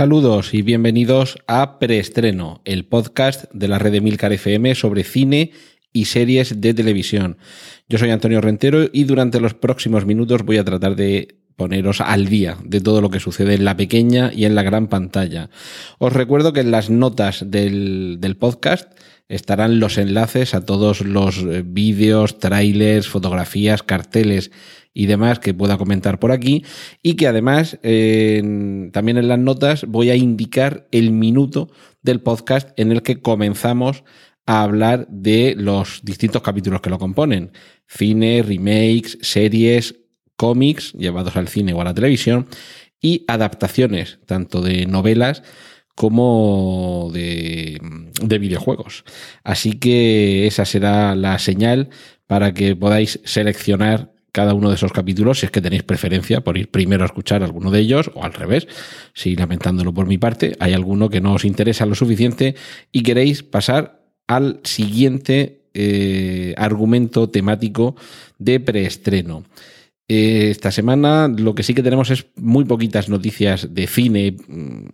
Saludos y bienvenidos a Preestreno, el podcast de la red de Milcar FM sobre cine y series de televisión. Yo soy Antonio Rentero y durante los próximos minutos voy a tratar de poneros al día de todo lo que sucede en la pequeña y en la gran pantalla. Os recuerdo que en las notas del, del podcast estarán los enlaces a todos los eh, vídeos, trailers, fotografías, carteles y demás que pueda comentar por aquí y que además también en las notas voy a indicar el minuto del podcast en el que comenzamos a hablar de los distintos capítulos que lo componen. Cine, remakes, series, cómics llevados al cine o a la televisión y adaptaciones tanto de novelas como de, de, videojuegos. Así que esa será la señal para que podáis seleccionar cada uno de esos capítulos si es que tenéis preferencia por ir primero a escuchar alguno de ellos o al revés, si lamentándolo por mi parte, hay alguno que no os interesa lo suficiente y queréis pasar al siguiente eh, argumento temático de preestreno. Eh, esta semana lo que sí que tenemos es muy poquitas noticias de cine, mm,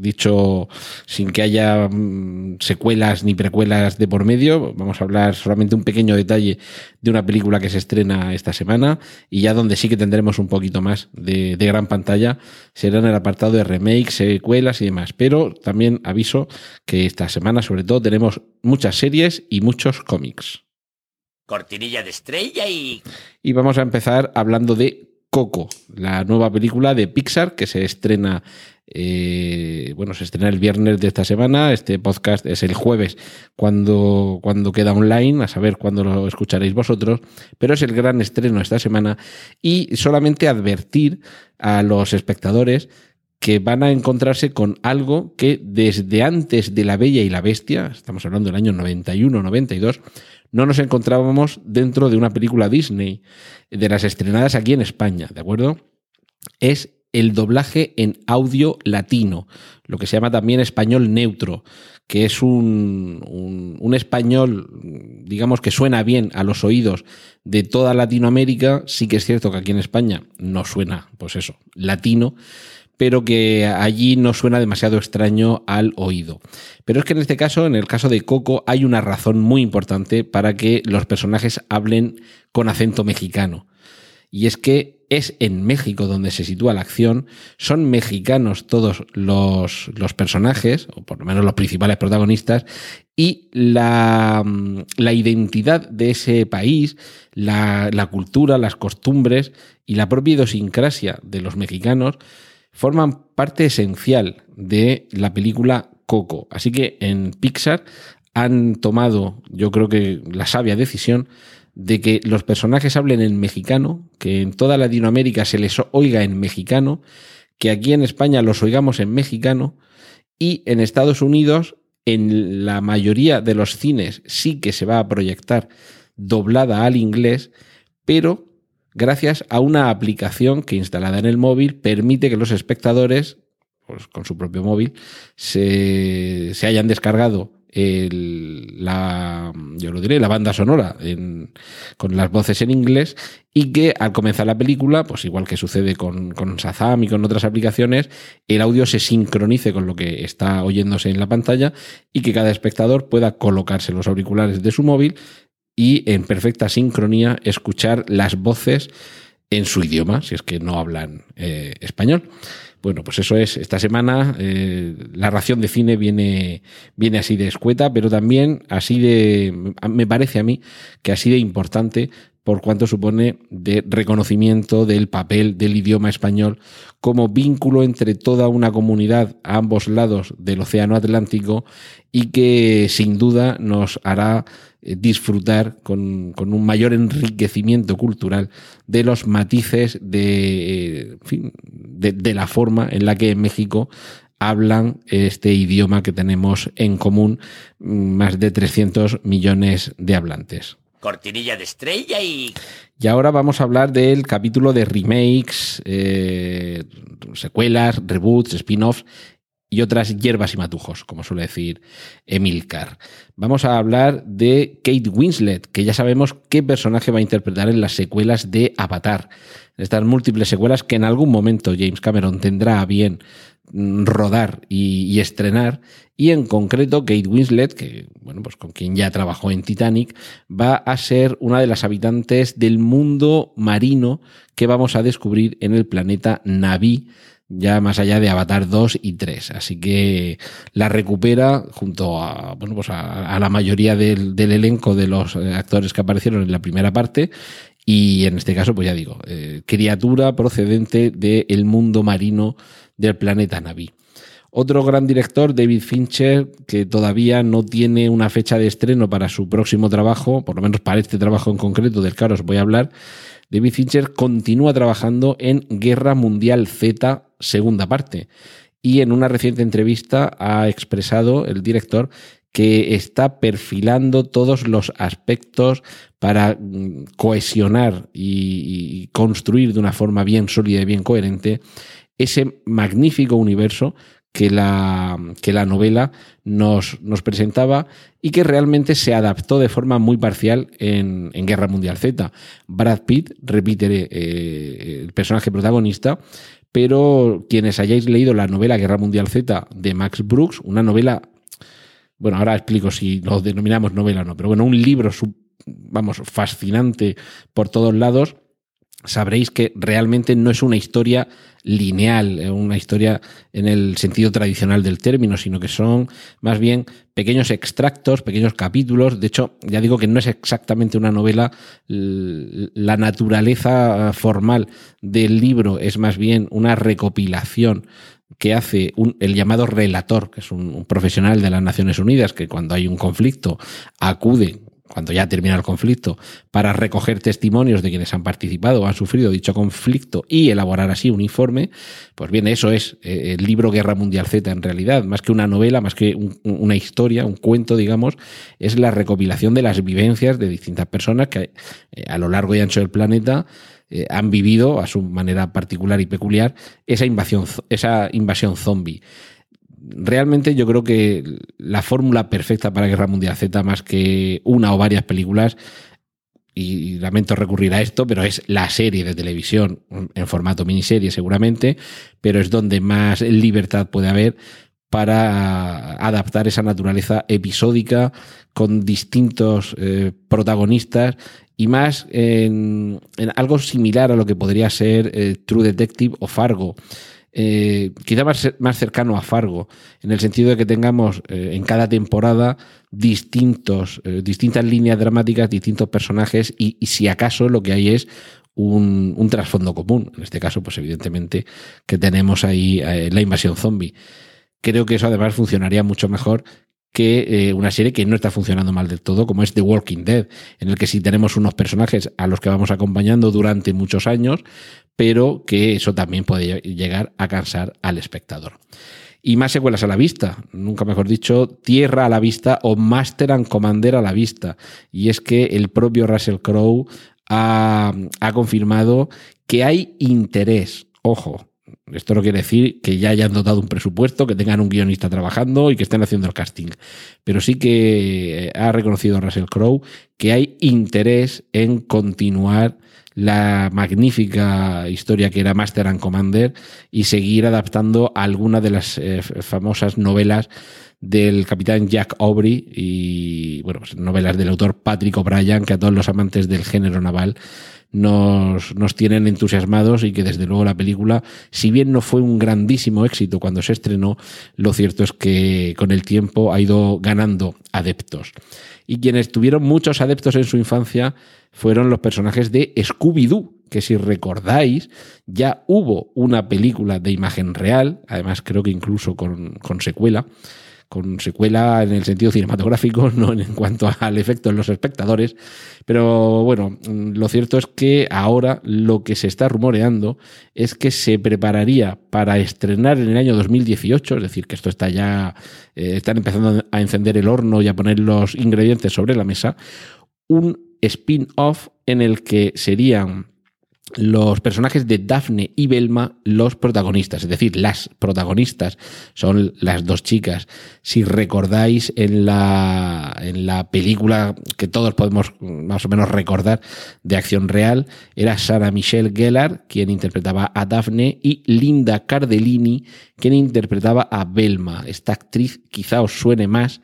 dicho sin que haya mm, secuelas ni precuelas de por medio. Vamos a hablar solamente un pequeño detalle de una película que se estrena esta semana y ya donde sí que tendremos un poquito más de, gran pantalla será en el apartado de remakes, secuelas y demás. Pero también aviso que esta semana sobre todo tenemos muchas series y muchos cómics cortinilla de estrella y... Y vamos a empezar hablando de Coco, la nueva película de Pixar que se estrena, eh, bueno, se estrena el viernes de esta semana, este podcast es el jueves cuando, cuando queda online, a saber cuándo lo escucharéis vosotros, pero es el gran estreno esta semana y solamente advertir a los espectadores que van a encontrarse con algo que desde antes de La Bella y la Bestia, estamos hablando del año 91-92, no nos encontrábamos dentro de una película Disney, de las estrenadas aquí en España, ¿de acuerdo? Es el doblaje en audio latino, lo que se llama también español neutro, que es un, un, un, español, digamos que suena bien a los oídos de toda Latinoamérica, sí que es cierto que aquí en España no suena, pues eso, latino, pero que allí no suena demasiado extraño al oído. Pero es que en este caso, en el caso de Coco, hay una razón muy importante para que los personajes hablen con acento mexicano. Y es que es en México donde se sitúa la acción, son mexicanos todos los, los personajes, o por lo menos los principales protagonistas, y la, la identidad de ese país, la, la cultura, las costumbres y la propia idiosincrasia de los mexicanos forman parte esencial de la película Coco. Así que en Pixar han tomado, yo creo que la sabia decisión de que los personajes hablen en mexicano, que en toda Latinoamérica se les oiga en mexicano, que aquí en España los oigamos en mexicano y en Estados Unidos en la mayoría de los cines sí que se va a proyectar doblada al inglés, pero gracias a una aplicación que instalada en el móvil permite que los espectadores, pues, con su propio móvil, se, se hayan descargado el, la, yo lo diré, la banda sonora en, con las voces en inglés y que al comenzar la película, pues igual que sucede con, con y con otras aplicaciones, el audio se sincronice con lo que está oyéndose en la pantalla y que cada espectador pueda colocarse los auriculares de su móvil y en perfecta sincronía escuchar las voces en su idioma, si es que no hablan eh, español. Bueno, pues eso es, esta semana eh, la ración de cine viene, viene así de escueta, pero también así de, me parece a mí que así de importante por cuanto supone de reconocimiento del papel del idioma español como vínculo entre toda una comunidad a ambos lados del Océano Atlántico y que sin duda nos hará eh, disfrutar con, un mayor enriquecimiento cultural de los matices fin, de, de, la forma en la que en México hablan este idioma que tenemos en común mm, más de 300 millones de hablantes. Cortinilla de estrella y... Y ahora vamos a hablar del capítulo de remakes, eh, secuelas, reboots, spin-offs y otras hierbas y matujos, como suele decir Emilcar. Vamos a hablar de Kate Winslet, que ya sabemos qué personaje va a interpretar en las secuelas de Avatar. Estas múltiples secuelas que en algún momento James Cameron tendrá bien rodar y, estrenar. Y en concreto, Kate Winslet, que bueno, pues con quien ya trabajó en Titanic, va a ser una de las habitantes del mundo marino que vamos a descubrir en el planeta Naví ya más allá de Avatar 2 y 3. Así que la recupera junto a, bueno, pues a, la mayoría del, del, elenco de los eh, actores que aparecieron en la primera parte. Y en este caso, pues ya digo, eh, criatura procedente del mundo marino del planeta Naví. Otro gran director, David Fincher, que todavía no tiene una fecha de estreno para su próximo trabajo, por lo menos para este trabajo en concreto del que ahora os voy a hablar, David Fincher continúa trabajando en Guerra Mundial Z, segunda parte. Y en una reciente entrevista ha expresado el director que está perfilando todos los aspectos para mm, cohesionar y, y, construir de una forma bien sólida y bien coherente ese magnífico universo que la, que la novela nos, nos, presentaba y que realmente se adaptó de forma muy parcial en, Guerra Mundial Z. Brad Pitt repite eh, el personaje protagonista, pero quienes hayáis leído la novela Guerra Mundial Z de Max Brooks, una novela, bueno, ahora explico si lo denominamos novela o no, pero bueno, un libro, vamos, fascinante por todos lados, sabréis que realmente no es una historia lineal, eh, una historia en el sentido tradicional del término, sino que son más bien pequeños extractos, pequeños capítulos. De hecho, ya digo que no es exactamente una novela. La naturaleza formal del libro es más bien una recopilación que hace un, el llamado relator, que es un, un, profesional de las Naciones Unidas, que cuando hay un conflicto acude cuando ya termina el conflicto, para recoger testimonios de quienes han participado o han sufrido dicho conflicto y elaborar así un informe, pues bien, eso es eh, el libro Guerra Mundial Z en realidad, más que una novela, más que un, una historia, un cuento, digamos, es la recopilación de las vivencias de distintas personas que eh, a lo largo y ancho del planeta eh, han vivido a su manera particular y peculiar esa invasión, esa invasión zombie realmente yo creo que la fórmula perfecta para Guerra Mundial Z, más que una o varias películas, y lamento recurrir a esto, pero es la serie de televisión en formato miniserie seguramente, pero es donde más libertad puede haber para adaptar esa naturaleza episódica con distintos eh, protagonistas y más en, algo similar a lo que podría ser eh, True Detective o Fargo eh, quizá más, más, cercano a Fargo, en el sentido de que tengamos eh, en cada temporada distintos, eh, distintas líneas dramáticas, distintos personajes y, si acaso lo que hay es un, trasfondo común. En este caso, pues evidentemente que tenemos ahí eh, la invasión zombie. Creo que eso además funcionaría mucho mejor que una serie que no está funcionando mal del todo, como es The Walking Dead, en el que sí tenemos unos personajes a los que vamos acompañando durante muchos años, pero que eso también puede llegar a cansar al espectador. Y más secuelas a la vista, nunca mejor dicho, Tierra a la vista o Master and Commander a la vista. Y es que el propio Russell Crowe ha, ha confirmado que hay interés, ojo, esto no quiere decir que ya hayan dotado un presupuesto, que tengan un guionista trabajando y que estén haciendo el casting. Pero sí que ha reconocido Russell Crowe que hay interés en continuar la magnífica historia que era Master and Commander y seguir adaptando alguna de las eh, famosas novelas del capitán Jack Aubrey y bueno, pues novelas del autor Patrick O'Brien que a todos los amantes del género naval nos, nos tienen entusiasmados y que desde luego la película, si bien no fue un grandísimo éxito cuando se estrenó, lo cierto es que con el tiempo ha ido ganando adeptos. Y quienes tuvieron muchos adeptos en su infancia fueron los personajes de Scooby-Doo, que si recordáis, ya hubo una película de imagen real, además creo que incluso con, con secuela, con secuela en el sentido cinematográfico, no en cuanto al efecto en los espectadores. Pero bueno, lo cierto es que ahora lo que se está rumoreando es que se prepararía para estrenar en el año 2018, es decir, que esto está ya, eh, están empezando a encender el horno y a poner los ingredientes sobre la mesa, un spin-off en el que serían los personajes de Daphne y Belma los protagonistas, es decir, las protagonistas son las dos chicas. Si recordáis en la, en la película que todos podemos más o menos recordar de acción real, era Sarah Michelle Gellar quien interpretaba a Daphne y Linda Cardellini quien interpretaba a Belma. Esta actriz quizá os suene más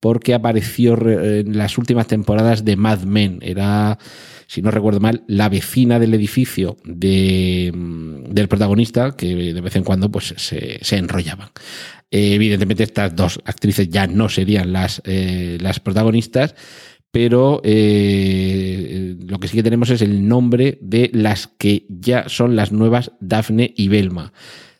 porque apareció en las últimas temporadas de Mad Men. Era si no recuerdo mal, la vecina del edificio mm, del protagonista, que de vez en cuando pues, se, se enrollaban. Eh, evidentemente, estas dos actrices ya no serían las, eh, las protagonistas, pero eh, lo que sí que tenemos es el nombre de las que ya son las nuevas Daphne y Belma.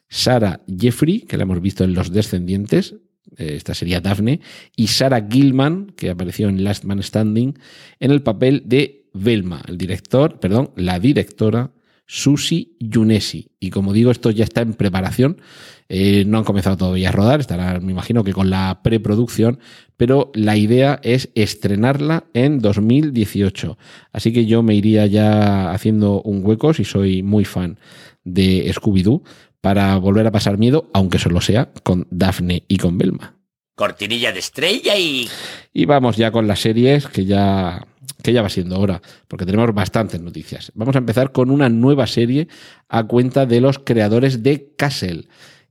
Sara Jeffrey, que la hemos visto en Los Descendientes, esta sería Daphne, y Sara Gilman, que apareció en Last Man Standing, en el papel de Velma, el director, perdón, la directora Susi Yunesi. Y como digo, esto ya está en preparación. Eh, no han comenzado todavía a rodar, estará, me imagino que con la preproducción, pero la idea es estrenarla en 2018. Así que yo me iría ya haciendo un hueco, si soy muy fan de Scooby-Doo, para volver a pasar miedo, aunque solo sea con Daphne y con Velma. Cortinilla de estrella y... Y vamos ya con las series que ya que ya va siendo hora, porque tenemos bastantes noticias. Vamos a empezar con una nueva serie a cuenta de los creadores de Castle.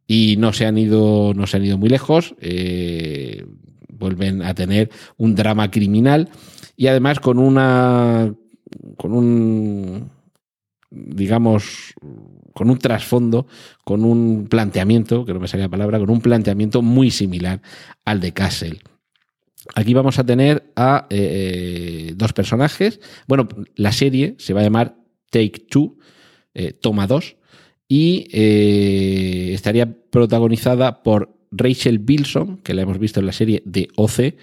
Y no se han ido, no se han ido muy lejos. Eh, vuelven a tener un drama criminal y además con una con un digamos con un trasfondo, con un planteamiento, que no me salía la palabra, con un planteamiento muy similar al de Castle. Aquí vamos a tener a eh, eh, dos personajes. Bueno, la serie se va a llamar Take Two, eh, Toma 2, y estaría protagonizada por Rachel Bilson, que la hemos visto en la serie de OC,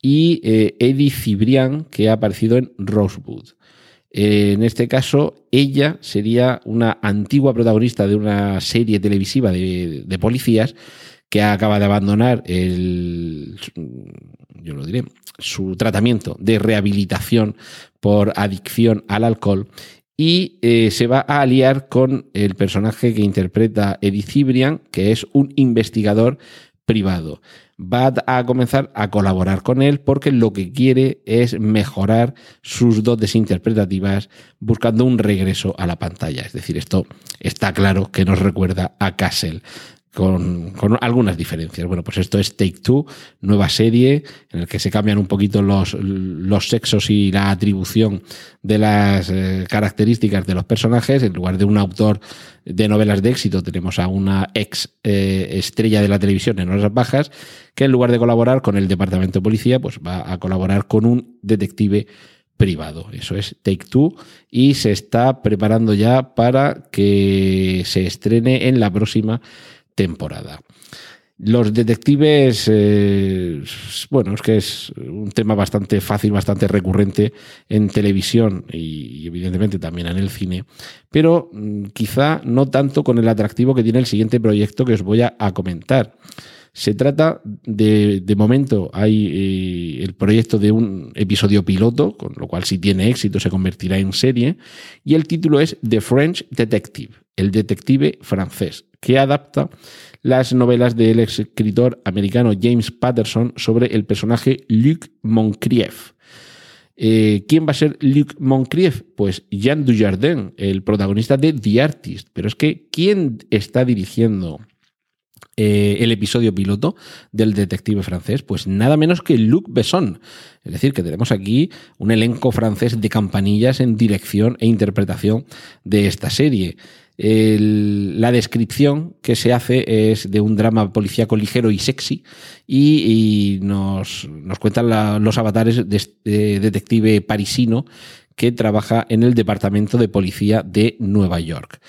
y Eddie Cibrián, que ha aparecido en Rosewood. En este caso, ella sería una antigua protagonista de una serie televisiva de policías que acaba de abandonar el, yo lo diré, su tratamiento de rehabilitación por adicción al alcohol y eh, se va a aliar con el personaje que interpreta Eddie Cibrian, que es un investigador privado. Va a comenzar a colaborar con él porque lo que quiere es mejorar sus dotes interpretativas buscando un regreso a la pantalla. Es decir, esto está claro que nos recuerda a Castle con, algunas diferencias. Bueno, pues esto es Take Two, nueva serie en la que se cambian un poquito los, los sexos y la atribución de las eh, características de los personajes. En lugar de un autor de novelas de éxito, tenemos a una ex eh, estrella de la televisión en horas bajas, que en lugar de colaborar con el departamento de policía, pues va a colaborar con un detective privado. Eso es Take Two y se está preparando ya para que se estrene en la próxima temporada. Los detectives, eh, bueno, es que es un tema bastante fácil, bastante recurrente en televisión y, evidentemente también en el cine, pero mm, quizá no tanto con el atractivo que tiene el siguiente proyecto que os voy a, comentar. Se trata de, de momento, hay eh, el proyecto de un episodio piloto, con lo cual si tiene éxito se convertirá en serie, y el título es The French Detective, el detective francés que adapta las novelas del escritor americano James Patterson sobre el personaje Luc Moncrief. Eh, ¿Quién va a ser Luc Moncrief? Pues Jean Dujardin, el protagonista de The Artist. Pero es que, ¿quién está dirigiendo eh, el episodio piloto del detective francés? Pues nada menos que Luc Besson. Es decir, que tenemos aquí un elenco francés de campanillas en dirección e interpretación de esta serie la descripción que se hace es de un drama policíaco ligero y sexy y, nos, nos, cuentan los avatares de este detective parisino que trabaja en el Departamento de Policía de Nueva York.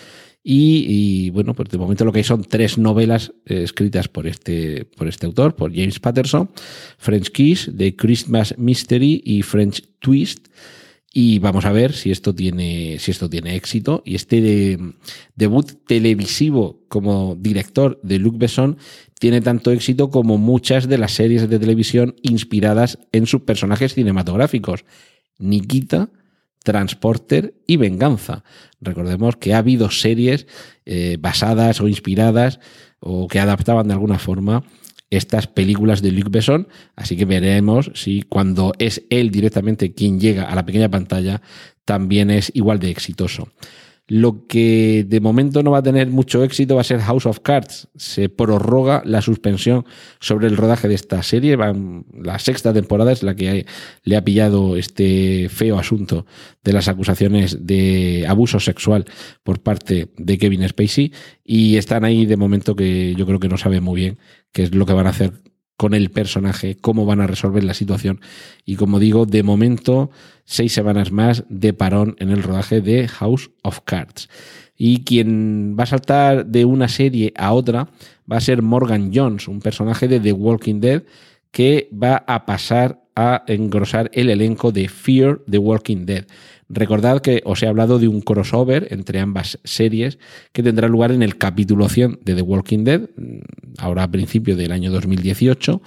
Y, bueno, pues de momento lo que hay son tres novelas eh, escritas por este, por este autor, por James Patterson, French Kiss, The Christmas Mystery y French Twist. Y vamos a ver si esto tiene, si esto tiene éxito. Y este debut televisivo como director de Luc Besson tiene tanto éxito como muchas de las series de televisión inspiradas en sus personajes cinematográficos. Nikita, Transporter y Venganza. Recordemos que ha habido series eh, basadas o inspiradas o que adaptaban de alguna forma estas películas de Luc Besson, así que veremos si cuando es él directamente quien llega a la pequeña pantalla también es igual de exitoso. Lo que de momento no va a tener mucho éxito va a ser House of Cards. Se prorroga la suspensión sobre el rodaje de esta serie. La sexta temporada es la que le ha pillado este feo asunto de las acusaciones de abuso sexual por parte de Kevin Spacey. Y están ahí de momento que yo creo que no sabe muy bien qué es lo que van a hacer con el personaje, cómo van a resolver la situación. Y como digo, de momento, seis semanas más de parón en el rodaje de House of Cards. Y quien va a saltar de una serie a otra va a ser Morgan Jones, un personaje de The Walking Dead que va a pasar a engrosar el elenco de Fear the Walking Dead. Recordad que os he hablado de un crossover entre ambas series que tendrá lugar en el capítulo 100 de The Walking Dead, mm, ahora a principio del año 2018.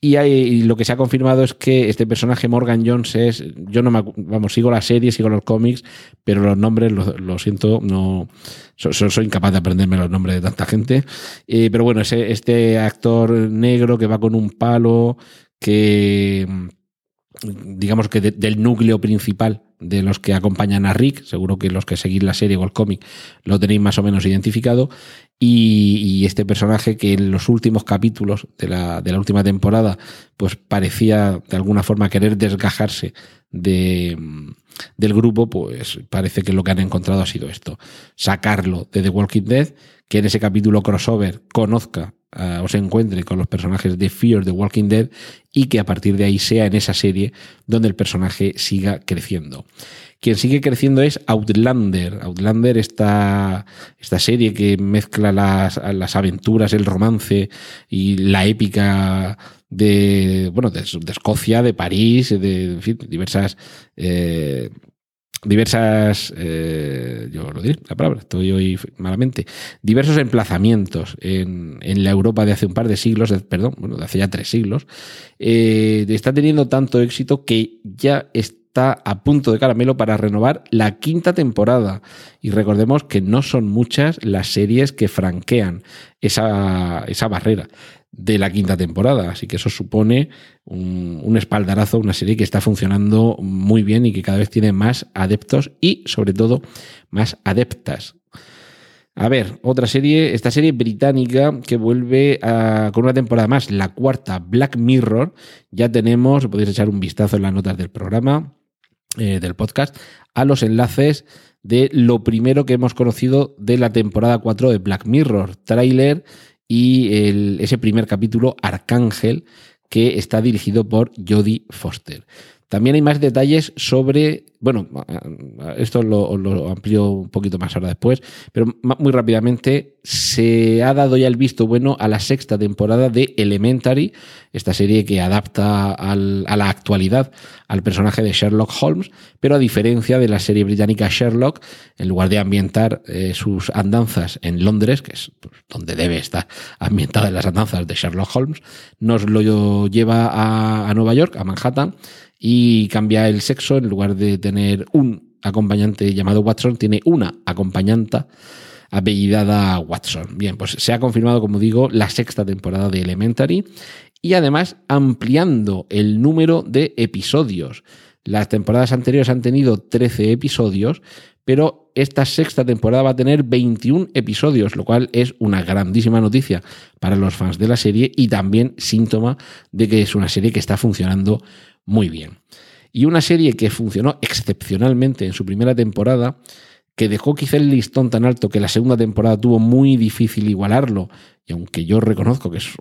Y, lo que se ha confirmado es que este personaje Morgan Jones es, yo no me, vamos, sigo la serie, sigo los cómics, pero los nombres, lo, siento, no, soy incapaz de aprenderme los nombres de tanta gente. Eh, pero bueno, ese, este actor negro que va con un palo, que digamos que del núcleo principal de los que acompañan a Rick, seguro que los que seguís la serie o el cómic lo tenéis más o menos identificado, y, este personaje que en los últimos capítulos de la, de la, última temporada pues parecía de alguna forma querer desgajarse de, del grupo, pues parece que lo que han encontrado ha sido esto, sacarlo de The Walking Dead, que en ese capítulo crossover conozca uh, o se encuentre con los personajes de Fear the Walking Dead y que a partir de ahí sea en esa serie donde el personaje siga creciendo. Quien sigue creciendo es Outlander. Outlander, esta, esta serie que mezcla las, las aventuras, el romance y la épica de, bueno, de, Escocia, de París, de diversas eh, diversas, eh, yo lo diré, la palabra, estoy hoy malamente, diversos emplazamientos en, en, la Europa de hace un par de siglos, perdón, bueno, de hace ya tres siglos, eh, está teniendo tanto éxito que ya está a punto de caramelo para renovar la quinta temporada. Y recordemos que no son muchas las series que franquean esa, esa barrera de la quinta temporada. Así que eso supone un, espaldarazo, una serie que está funcionando muy bien y que cada vez tiene más adeptos y sobre todo más adeptas. A ver, otra serie, esta serie británica que vuelve con una temporada más, la cuarta, Black Mirror. Ya tenemos, podéis echar un vistazo en las notas del programa, eh, del podcast, a los enlaces de lo primero que hemos conocido de la temporada 4 de Black Mirror, tráiler y ese primer capítulo, Arcángel, que está dirigido por Jodie Foster. También hay más detalles sobre, bueno, esto lo, lo amplío un poquito más ahora después, pero muy rápidamente se ha dado ya el visto bueno a la sexta temporada de Elementary, esta serie que adapta a la actualidad al personaje de Sherlock Holmes, pero a diferencia de la serie británica Sherlock, en lugar de ambientar eh, sus andanzas en Londres, que es pues, donde debe estar ambientada las andanzas de Sherlock Holmes, nos lo lleva a Nueva York, a Manhattan, y cambia el sexo, en lugar de tener un acompañante llamado Watson, tiene una acompañanta apellidada Watson. Bien, pues se ha confirmado, como digo, la sexta temporada de Elementary y además ampliando el número de episodios. Las temporadas anteriores han tenido 13 episodios, pero esta sexta temporada va a tener 21 episodios, lo cual es una grandísima noticia para los fans de la serie y también síntoma de que es una serie que está funcionando muy bien. Y una serie que funcionó excepcionalmente en su primera temporada, que dejó quizá el listón tan alto que la segunda temporada tuvo muy difícil igualarlo, y aunque yo reconozco que es,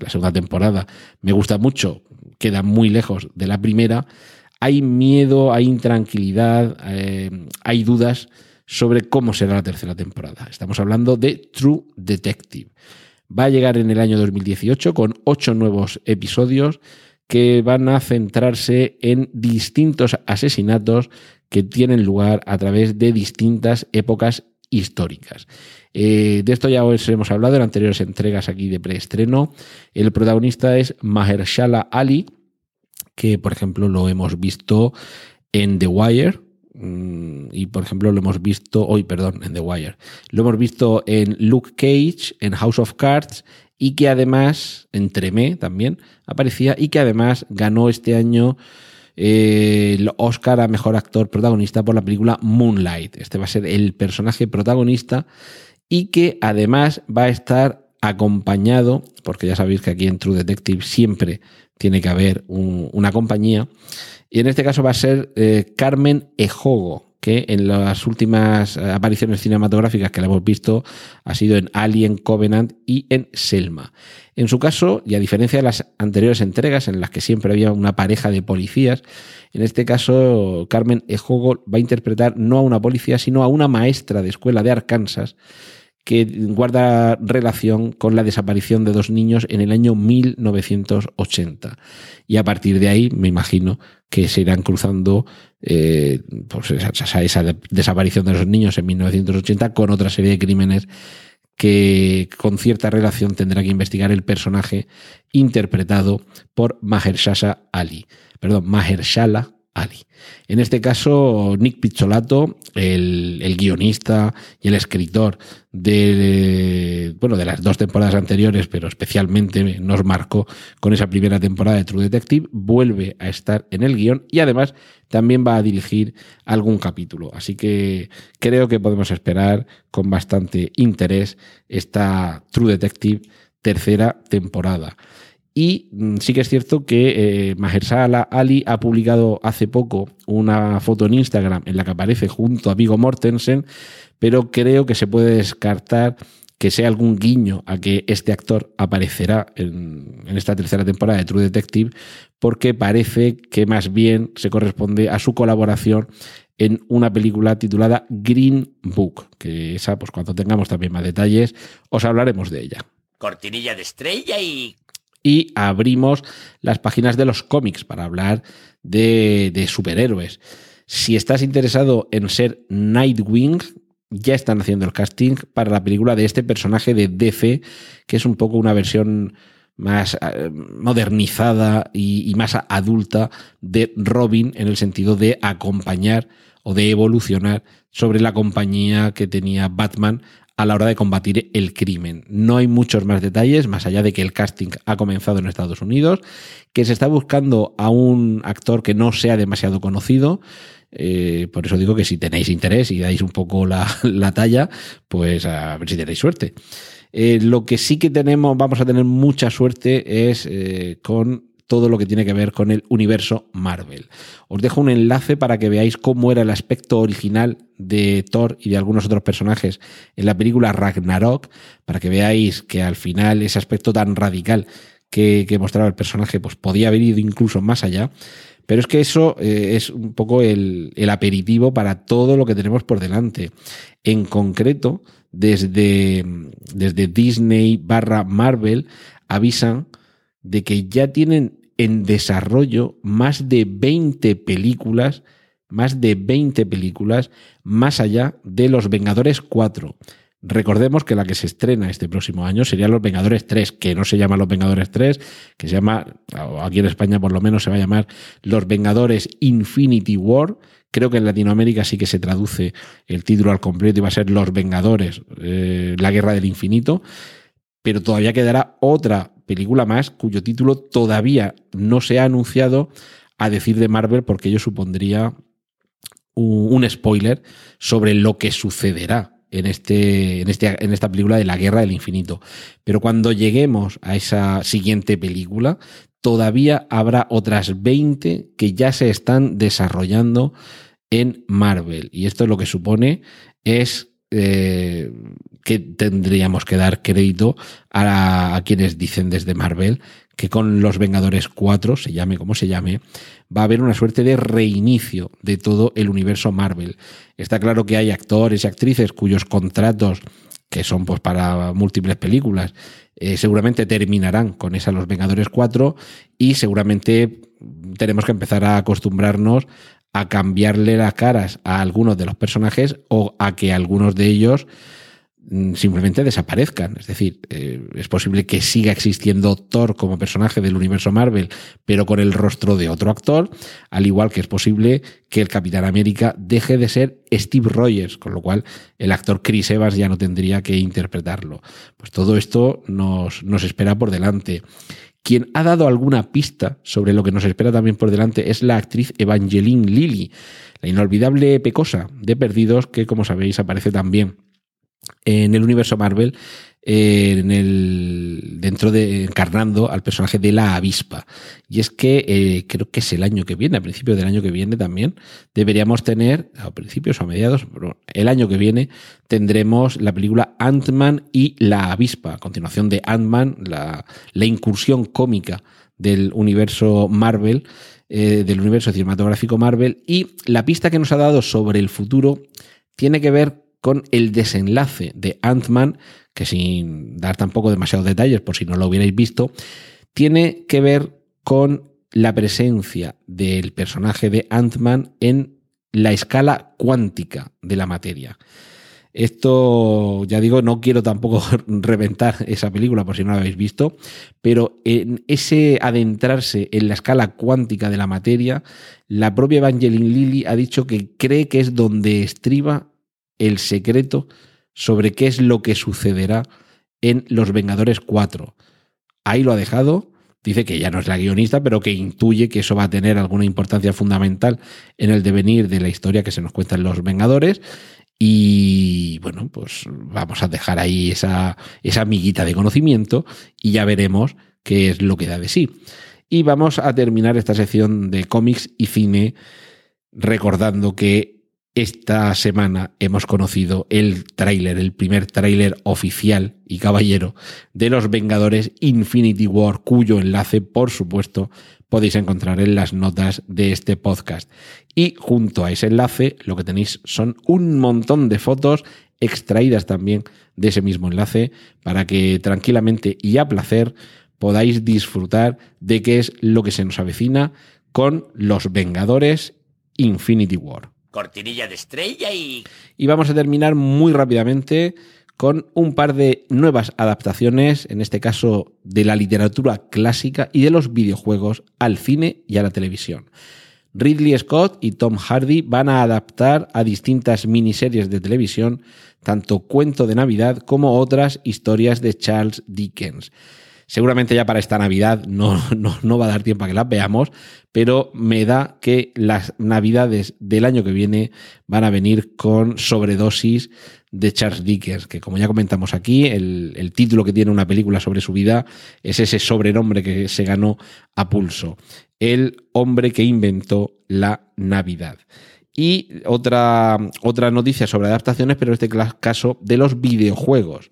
la segunda temporada me gusta mucho, queda muy lejos de la primera, hay miedo, hay intranquilidad, eh, hay dudas sobre cómo será la tercera temporada. Estamos hablando de True Detective. Va a llegar en el año 2018 con ocho nuevos episodios que van a centrarse en distintos asesinatos que tienen lugar a través de distintas épocas históricas. Eh, de esto ya os hemos hablado en anteriores entregas aquí de preestreno. El protagonista es Mahershala Ali, que por ejemplo lo hemos visto en The Wire, mm, y por ejemplo lo hemos visto hoy, perdón, en The Wire. Lo hemos visto en Luke Cage, en House of Cards y que además, en Tremé también aparecía y que además ganó este año eh, el Oscar a Mejor Actor Protagonista por la película Moonlight. Este va a ser el personaje protagonista y que además va a estar acompañado, porque ya sabéis que aquí en True Detective siempre tiene que haber una compañía, y en este caso va a ser eh, Carmen Ejogo, que en las últimas eh, apariciones cinematográficas que la hemos visto ha sido en Alien Covenant y en Selma. En su caso, y a diferencia de las anteriores entregas en las que siempre había una pareja de policías, en este caso Carmen Ejogo va a interpretar no a una policía, sino a una maestra de escuela de Arkansas que guarda relación con la desaparición de dos niños en el año 1980. Y a partir de ahí, me imagino que se irán cruzando eh, pues esa, esa, desaparición de los niños en 1980 con otra serie de crímenes que con cierta relación tendrá que investigar el personaje interpretado por Mahershala Ali. Perdón, Mahershala en este caso, Nick Pizzolato, el, guionista y el escritor de, bueno, de las dos temporadas anteriores, pero especialmente nos marcó con esa primera temporada de True Detective, vuelve a estar en el guion y además también va a dirigir algún capítulo. Así que creo que podemos esperar con bastante interés esta True Detective tercera temporada. Y mm, sí que es cierto que eh, Mahershala Ali ha publicado hace poco una foto en Instagram en la que aparece junto a Vigo Mortensen, pero creo que se puede descartar que sea algún guiño a que este actor aparecerá en, en, esta tercera temporada de True Detective, porque parece que más bien se corresponde a su colaboración en una película titulada Green Book, que esa, pues cuando tengamos también más detalles, os hablaremos de ella. Cortinilla de estrella y y abrimos las páginas de los cómics para hablar de, de superhéroes. Si estás interesado en ser Nightwing, ya están haciendo el casting para la película de este personaje de DC, que es un poco una versión más eh, modernizada y, y, más adulta de Robin en el sentido de acompañar o de evolucionar sobre la compañía que tenía Batman a la hora de combatir el crimen. No hay muchos más detalles, más allá de que el casting ha comenzado en Estados Unidos, que se está buscando a un actor que no sea demasiado conocido. Eh, por eso digo que si tenéis interés y dais un poco la, la talla, pues a ver si tenéis suerte. Eh, lo que sí que tenemos, vamos a tener mucha suerte es eh, con todo lo que tiene que ver con el universo Marvel. Os dejo un enlace para que veáis cómo era el aspecto original de Thor y de algunos otros personajes en la película Ragnarok, para que veáis que al final ese aspecto tan radical que, mostraba el personaje pues podía haber ido incluso más allá. Pero es que eso eh, es un poco el, el aperitivo para todo lo que tenemos por delante. En concreto, desde, desde Disney barra Marvel avisan de que ya tienen en desarrollo más de 20 películas, más de 20 películas, más allá de Los Vengadores 4. Recordemos que la que se estrena este próximo año sería Los Vengadores 3, que no se llama Los Vengadores 3, que se llama, aquí en España por lo menos se va a llamar Los Vengadores Infinity War. Creo que en Latinoamérica sí que se traduce el título al completo y va a ser Los Vengadores, eh, la Guerra del Infinito. Pero todavía quedará otra película más cuyo título todavía no se ha anunciado a decir de Marvel porque ello supondría un, spoiler sobre lo que sucederá en, este, en, este, en esta película de la Guerra del Infinito. Pero cuando lleguemos a esa siguiente película, todavía habrá otras 20 que ya se están desarrollando en Marvel. Y esto lo que supone es eh, que tendríamos que dar crédito a, quienes dicen desde Marvel que con los Vengadores 4, se llame como se llame, va a haber una suerte de reinicio de todo el universo Marvel. Está claro que hay actores y actrices cuyos contratos que son pues para múltiples películas, eh, seguramente terminarán con esa Los Vengadores 4 y seguramente tenemos que empezar a acostumbrarnos a cambiarle las caras a algunos de los personajes o a que algunos de ellos simplemente desaparezcan. Es decir, eh, es posible que siga existiendo Thor como personaje del universo Marvel, pero con el rostro de otro actor, al igual que es posible que el Capitán América deje de ser Steve Rogers, con lo cual el actor Chris Evans ya no tendría que interpretarlo. Pues todo esto nos, nos espera por delante. Quien ha dado alguna pista sobre lo que nos espera también por delante es la actriz Evangeline Lilly, la inolvidable pecosa de Perdidos, que como sabéis aparece también en el universo Marvel, eh, en el, dentro de encarnando al personaje de la avispa. Y es que eh, creo que es el año que viene, a principios del año que viene también, deberíamos tener, a principios o a mediados, el año que viene tendremos la película Ant-Man y la avispa, a continuación de Ant-Man, la, la incursión cómica del universo Marvel, eh, del universo cinematográfico Marvel, y la pista que nos ha dado sobre el futuro tiene que ver con el desenlace de Ant-Man, que sin dar tampoco demasiados detalles por si no lo hubierais visto, tiene que ver con la presencia del personaje de Ant-Man en la escala cuántica de la materia. Esto, ya digo, no quiero tampoco reventar esa película por si no la habéis visto, pero en ese adentrarse en la escala cuántica de la materia, la propia Evangeline Lilly ha dicho que cree que es donde estriba el secreto sobre qué es lo que sucederá en Los Vengadores 4. Ahí lo ha dejado. Dice que ya no es la guionista, pero que intuye que eso va a tener alguna importancia fundamental en el devenir de la historia que se nos cuenta en Los Vengadores. Y bueno, pues vamos a dejar ahí esa, esa amiguita de conocimiento y ya veremos qué es lo que da de sí. Y vamos a terminar esta sección de cómics y cine recordando que esta semana hemos conocido el tráiler, el primer tráiler oficial y caballero de los Vengadores Infinity War, cuyo enlace, por supuesto, podéis encontrar en las notas de este podcast. Y junto a ese enlace, lo que tenéis son un montón de fotos extraídas también de ese mismo enlace para que tranquilamente y a placer podáis disfrutar de qué es lo que se nos avecina con los Vengadores Infinity War cortinilla de estrella y... Y vamos a terminar muy rápidamente con un par de nuevas adaptaciones, en este caso de la literatura clásica y de los videojuegos al cine y a la televisión. Ridley Scott y Tom Hardy van a adaptar a distintas miniseries de televisión tanto cuento de Navidad como otras historias de Charles Dickens. Seguramente ya para esta Navidad no, no, va a dar tiempo a que las veamos, pero me da que las Navidades del año que viene van a venir con sobredosis de Charles Dickens, que como ya comentamos aquí, el, el título que tiene una película sobre su vida es ese sobrenombre que se ganó a pulso, el hombre que inventó la Navidad. Y otra, otra noticia sobre adaptaciones, pero en este caso de los videojuegos.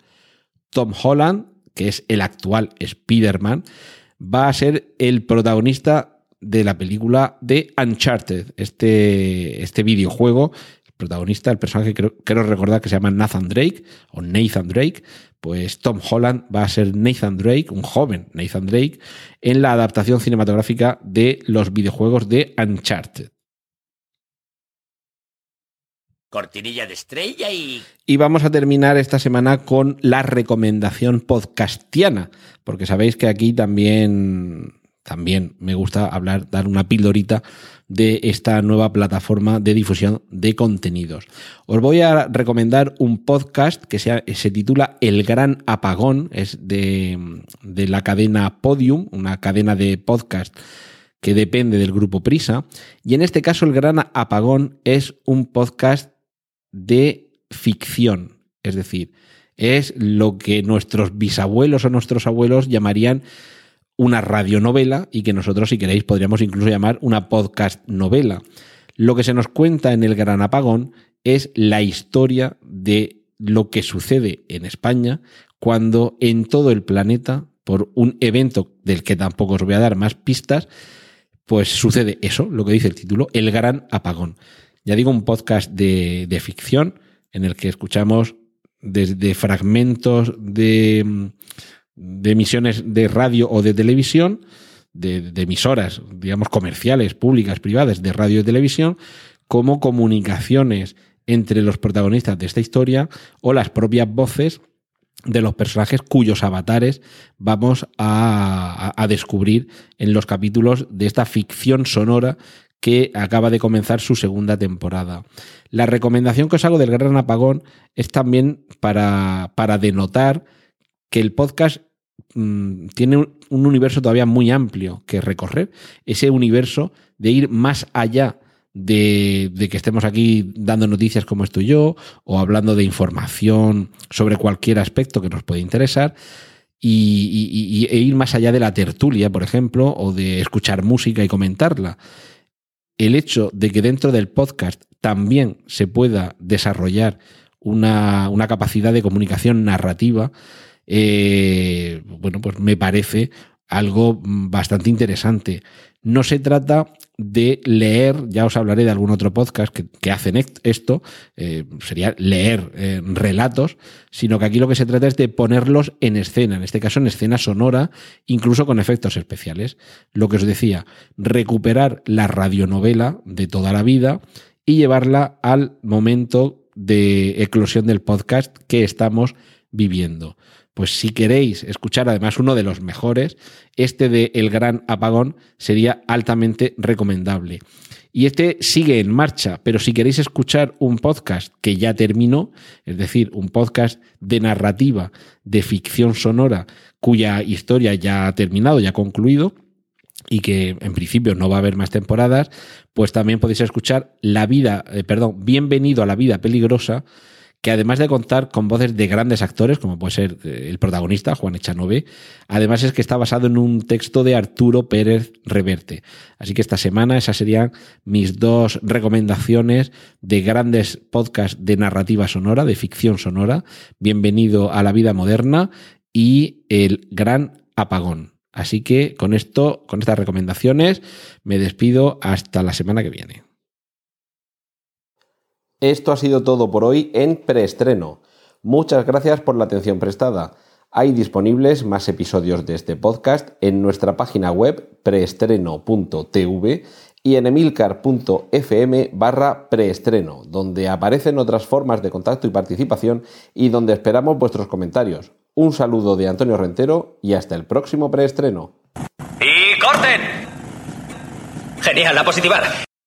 Tom Holland que es el actual Spider-Man, va a ser el protagonista de la película de Uncharted, este, este videojuego. El protagonista, el personaje, creo, quiero recordar que se llama Nathan Drake o Nathan Drake, pues Tom Holland va a ser Nathan Drake, un joven Nathan Drake, en la adaptación cinematográfica de los videojuegos de Uncharted. Cortinilla de estrella y... Y vamos a terminar esta semana con la recomendación podcastiana, porque sabéis que aquí también, también me gusta hablar, dar una pildorita de esta nueva plataforma de difusión de contenidos. Os voy a recomendar un podcast que se, se titula El Gran Apagón, es de, de la cadena Podium, una cadena de podcast que depende del grupo Prisa. Y en este caso, El Gran Apagón es un podcast de ficción. Es decir, es lo que nuestros bisabuelos o nuestros abuelos llamarían una radionovela y que nosotros, si queréis, podríamos incluso llamar una podcast novela. Lo que se nos cuenta en El Gran Apagón es la historia de lo que sucede en España cuando en todo el planeta, por un evento del que tampoco os voy a dar más pistas, pues sucede eso, lo que dice el título, el gran apagón. Ya digo, un podcast de, de ficción en el que escuchamos desde fragmentos de, emisiones de radio o de televisión, de, de, emisoras, digamos, comerciales, públicas, privadas, de radio y televisión, como comunicaciones entre los protagonistas de esta historia o las propias voces de los personajes cuyos avatares vamos a, a, descubrir en los capítulos de esta ficción sonora que acaba de comenzar su segunda temporada. La recomendación que os hago del Gran Apagón es también para, para denotar que el podcast mmm, tiene un, un universo todavía muy amplio que recorrer, ese universo de ir más allá de, que estemos aquí dando noticias como estoy yo o hablando de información sobre cualquier aspecto que nos puede interesar y, y, e ir más allá de la tertulia, por ejemplo, o de escuchar música y comentarla. El hecho de que dentro del podcast también se pueda desarrollar una, una capacidad de comunicación narrativa, eh, bueno, pues me parece algo bastante interesante. No se trata de leer, ya os hablaré de algún otro podcast que, que hacen esto, eh, sería leer eh, relatos, sino que aquí lo que se trata es de ponerlos en escena, en este caso en escena sonora, incluso con efectos especiales. Lo que os decía, recuperar la radionovela de toda la vida y llevarla al momento de eclosión del podcast que estamos viviendo pues si queréis escuchar además uno de los mejores, este de El Gran Apagón sería altamente recomendable. Y este sigue en marcha, pero si queréis escuchar un podcast que ya terminó, es decir, un podcast de narrativa, de ficción sonora, cuya historia ya ha terminado, ya ha concluido, y que en principio no va a haber más temporadas, pues también podéis escuchar La vida, eh, perdón, Bienvenido a la vida peligrosa, que además de contar con voces de grandes actores, como puede ser eh, el protagonista, Juan Echanove, además es que está basado en un texto de Arturo Pérez Reverte. Así que esta semana esas serían mis dos recomendaciones de grandes podcasts de narrativa sonora, de ficción sonora. Bienvenido a la vida moderna y el gran apagón. Así que con esto, con estas recomendaciones, me despido hasta la semana que viene. Esto ha sido todo por hoy en preestreno. Muchas gracias por la atención prestada. Hay disponibles más episodios de este podcast en nuestra página web preestreno.tv y en emilcar.fm barra preestreno, donde aparecen otras formas de contacto y participación y donde esperamos vuestros comentarios. Un saludo de Antonio Rentero y hasta el próximo preestreno. ¡Y corten! Genial, la positiva.